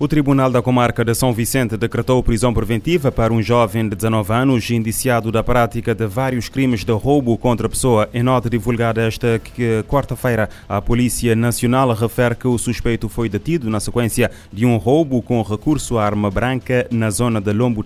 O Tribunal da Comarca de São Vicente decretou prisão preventiva para um jovem de 19 anos indiciado da prática de vários crimes de roubo contra a pessoa. Em nota divulgada esta quarta-feira, a Polícia Nacional refere que o suspeito foi detido na sequência de um roubo com recurso à arma branca na zona de Lombo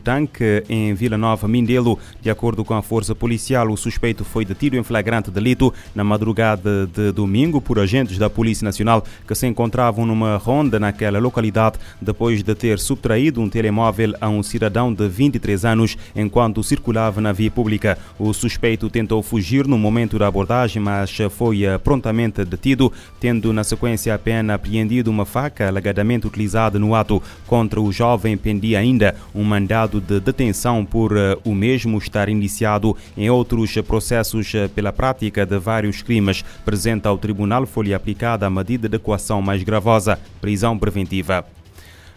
em Vila Nova, Mindelo. De acordo com a Força Policial, o suspeito foi detido em flagrante delito na madrugada de domingo por agentes da Polícia Nacional que se encontravam numa ronda naquela localidade depois de ter subtraído um telemóvel a um cidadão de 23 anos enquanto circulava na via pública. O suspeito tentou fugir no momento da abordagem, mas foi eh, prontamente detido, tendo na sequência a pena apreendido uma faca alegadamente utilizada no ato. Contra o jovem pendia ainda um mandado de detenção por eh, o mesmo estar iniciado em outros processos eh, pela prática de vários crimes. Presente ao tribunal foi aplicada a medida de equação mais gravosa, prisão preventiva.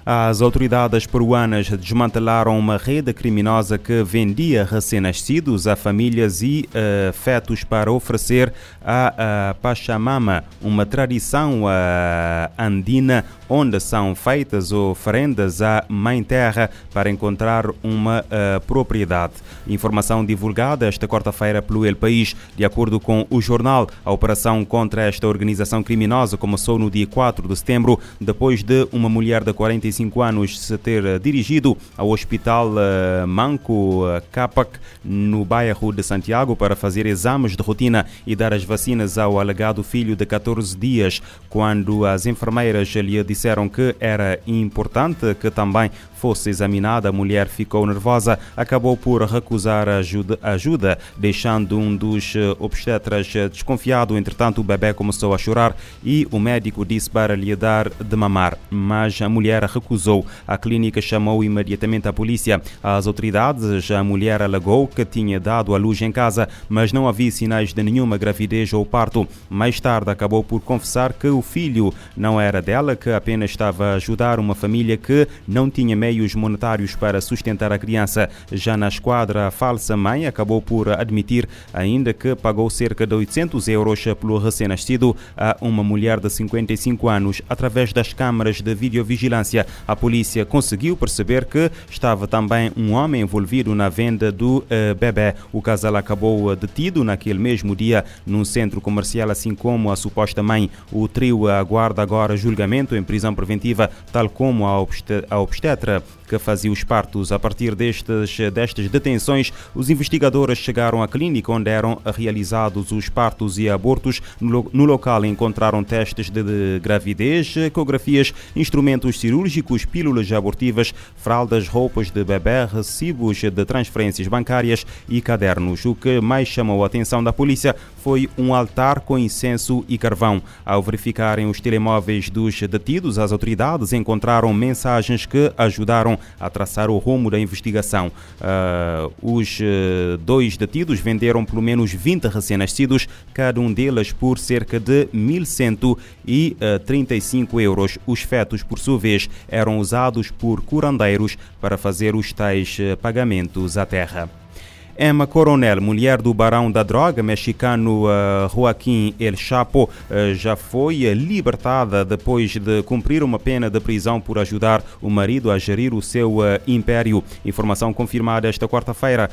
As autoridades peruanas desmantelaram uma rede criminosa que vendia recém-nascidos a famílias e uh, fetos para oferecer a, a Pachamama, uma tradição uh, andina onde são feitas oferendas à Mãe Terra para encontrar uma uh, propriedade. Informação divulgada esta quarta-feira pelo El País. De acordo com o jornal, a operação contra esta organização criminosa começou no dia 4 de setembro, depois de uma mulher de 45 45 anos se ter eh, dirigido ao Hospital eh, Manco eh, Capac, no bairro de Santiago, para fazer exames de rotina e dar as vacinas ao alegado filho de 14 dias, quando as enfermeiras lhe disseram que era importante que também fosse examinada, a mulher ficou nervosa, acabou por recusar ajuda, ajuda deixando um dos obstetras desconfiado. Entretanto, o bebê começou a chorar e o médico disse para lhe dar de mamar, mas a mulher recusou. A clínica chamou imediatamente a polícia. As autoridades, a mulher alegou que tinha dado à luz em casa, mas não havia sinais de nenhuma gravidez ou parto. Mais tarde acabou por confessar que o filho não era dela, que apenas estava a ajudar uma família que não tinha meios monetários para sustentar a criança. Já na esquadra, a falsa mãe acabou por admitir ainda que pagou cerca de 800 euros pelo recém-nascido a uma mulher de 55 anos através das câmaras de videovigilância. A polícia conseguiu perceber que estava também um homem envolvido na venda do uh, bebê. O casal acabou detido naquele mesmo dia num centro comercial, assim como a suposta mãe. O trio aguarda agora julgamento em prisão preventiva, tal como a, a que fazia os partos. A partir destes, destas detenções, os investigadores chegaram à clínica onde eram realizados os partos e abortos. No, no local encontraram testes de, de gravidez, ecografias, instrumentos cirúrgicos, pílulas abortivas, fraldas, roupas de bebê, recibos de transferências bancárias e cadernos. O que mais chamou a atenção da polícia foi um altar com incenso e carvão. Ao verificarem os telemóveis dos detidos, as autoridades encontraram mensagens que ajudaram a traçar o rumo da investigação. Uh, os uh, dois detidos venderam pelo menos 20 recém-nascidos, cada um deles por cerca de 1.135 euros. Os fetos, por sua vez, eram usados por curandeiros para fazer os tais uh, pagamentos à terra. Emma Coronel, mulher do barão da droga mexicano uh, Joaquim El Chapo, uh, já foi libertada depois de cumprir uma pena de prisão por ajudar o marido a gerir o seu império. Informação confirmada esta quarta-feira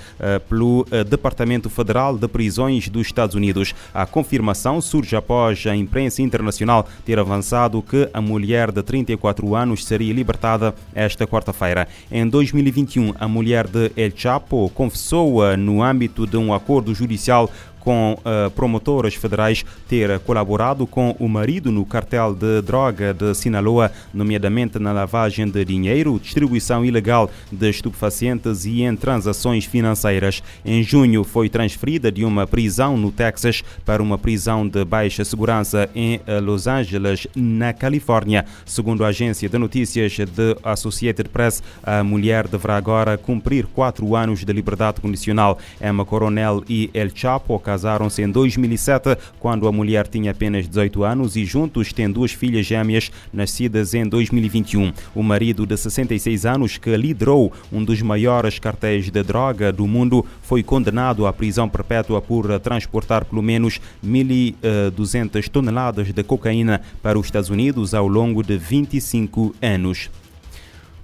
pelo Departamento Federal de Prisões dos Estados Unidos. A confirmação surge após a imprensa internacional ter avançado que a mulher de 34 anos seria libertada esta quarta-feira. Em 2021, a mulher de El Chapo confessou no âmbito de um acordo judicial com uh, promotoras federais ter colaborado com o marido no cartel de droga de Sinaloa, nomeadamente na lavagem de dinheiro, distribuição ilegal de estupefacientes e em transações financeiras. Em junho foi transferida de uma prisão no Texas para uma prisão de baixa segurança em eh, Los Angeles, na Califórnia. Segundo a agência de notícias de Associated Press, a mulher deverá agora cumprir quatro anos de liberdade condicional. Emma Coronel e El Chapo casaram-se em 2007, quando a mulher tinha apenas 18 anos e juntos têm duas filhas gêmeas nascidas em 2021. O marido de 66 anos, que liderou um dos maiores cartéis de droga do mundo, foi condenado à prisão perpétua por transportar pelo menos 1.200 toneladas de cocaína para os Estados Unidos ao longo de 25 anos.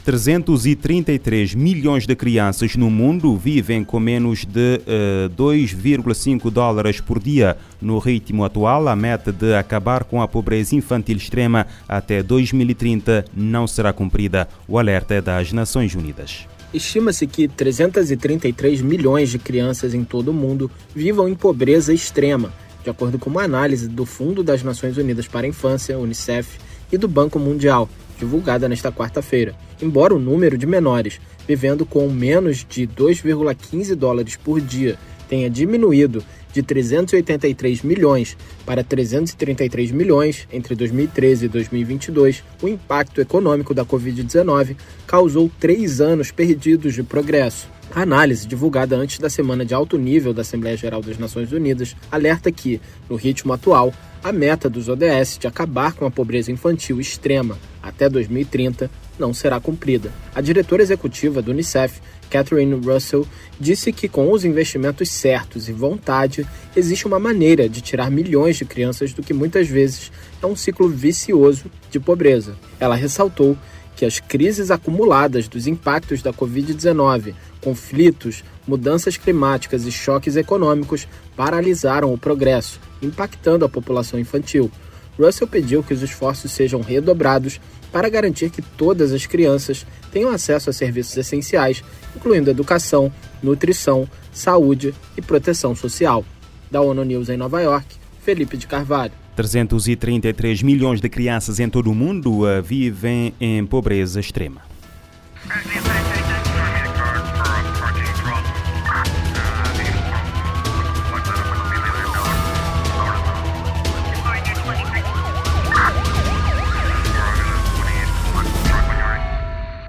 333 milhões de crianças no mundo vivem com menos de uh, 2,5 dólares por dia. No ritmo atual, a meta de acabar com a pobreza infantil extrema até 2030 não será cumprida. O alerta é das Nações Unidas. Estima-se que 333 milhões de crianças em todo o mundo vivam em pobreza extrema, de acordo com uma análise do Fundo das Nações Unidas para a Infância, UNICEF, e do Banco Mundial, divulgada nesta quarta-feira. Embora o número de menores vivendo com menos de 2,15 dólares por dia tenha diminuído de 383 milhões para 333 milhões entre 2013 e 2022, o impacto econômico da Covid-19 causou três anos perdidos de progresso. A análise, divulgada antes da semana de alto nível da Assembleia Geral das Nações Unidas, alerta que, no ritmo atual, a meta dos ODS de acabar com a pobreza infantil extrema até 2030 não será cumprida. A diretora executiva do Unicef, Catherine Russell, disse que com os investimentos certos e vontade, existe uma maneira de tirar milhões de crianças do que muitas vezes é um ciclo vicioso de pobreza. Ela ressaltou que as crises acumuladas dos impactos da Covid-19, conflitos, mudanças climáticas e choques econômicos paralisaram o progresso, impactando a população infantil. Russell pediu que os esforços sejam redobrados para garantir que todas as crianças tenham acesso a serviços essenciais, incluindo educação, nutrição, saúde e proteção social. Da ONU News em Nova York, Felipe de Carvalho. 333 milhões de crianças em todo o mundo uh, vivem em pobreza extrema.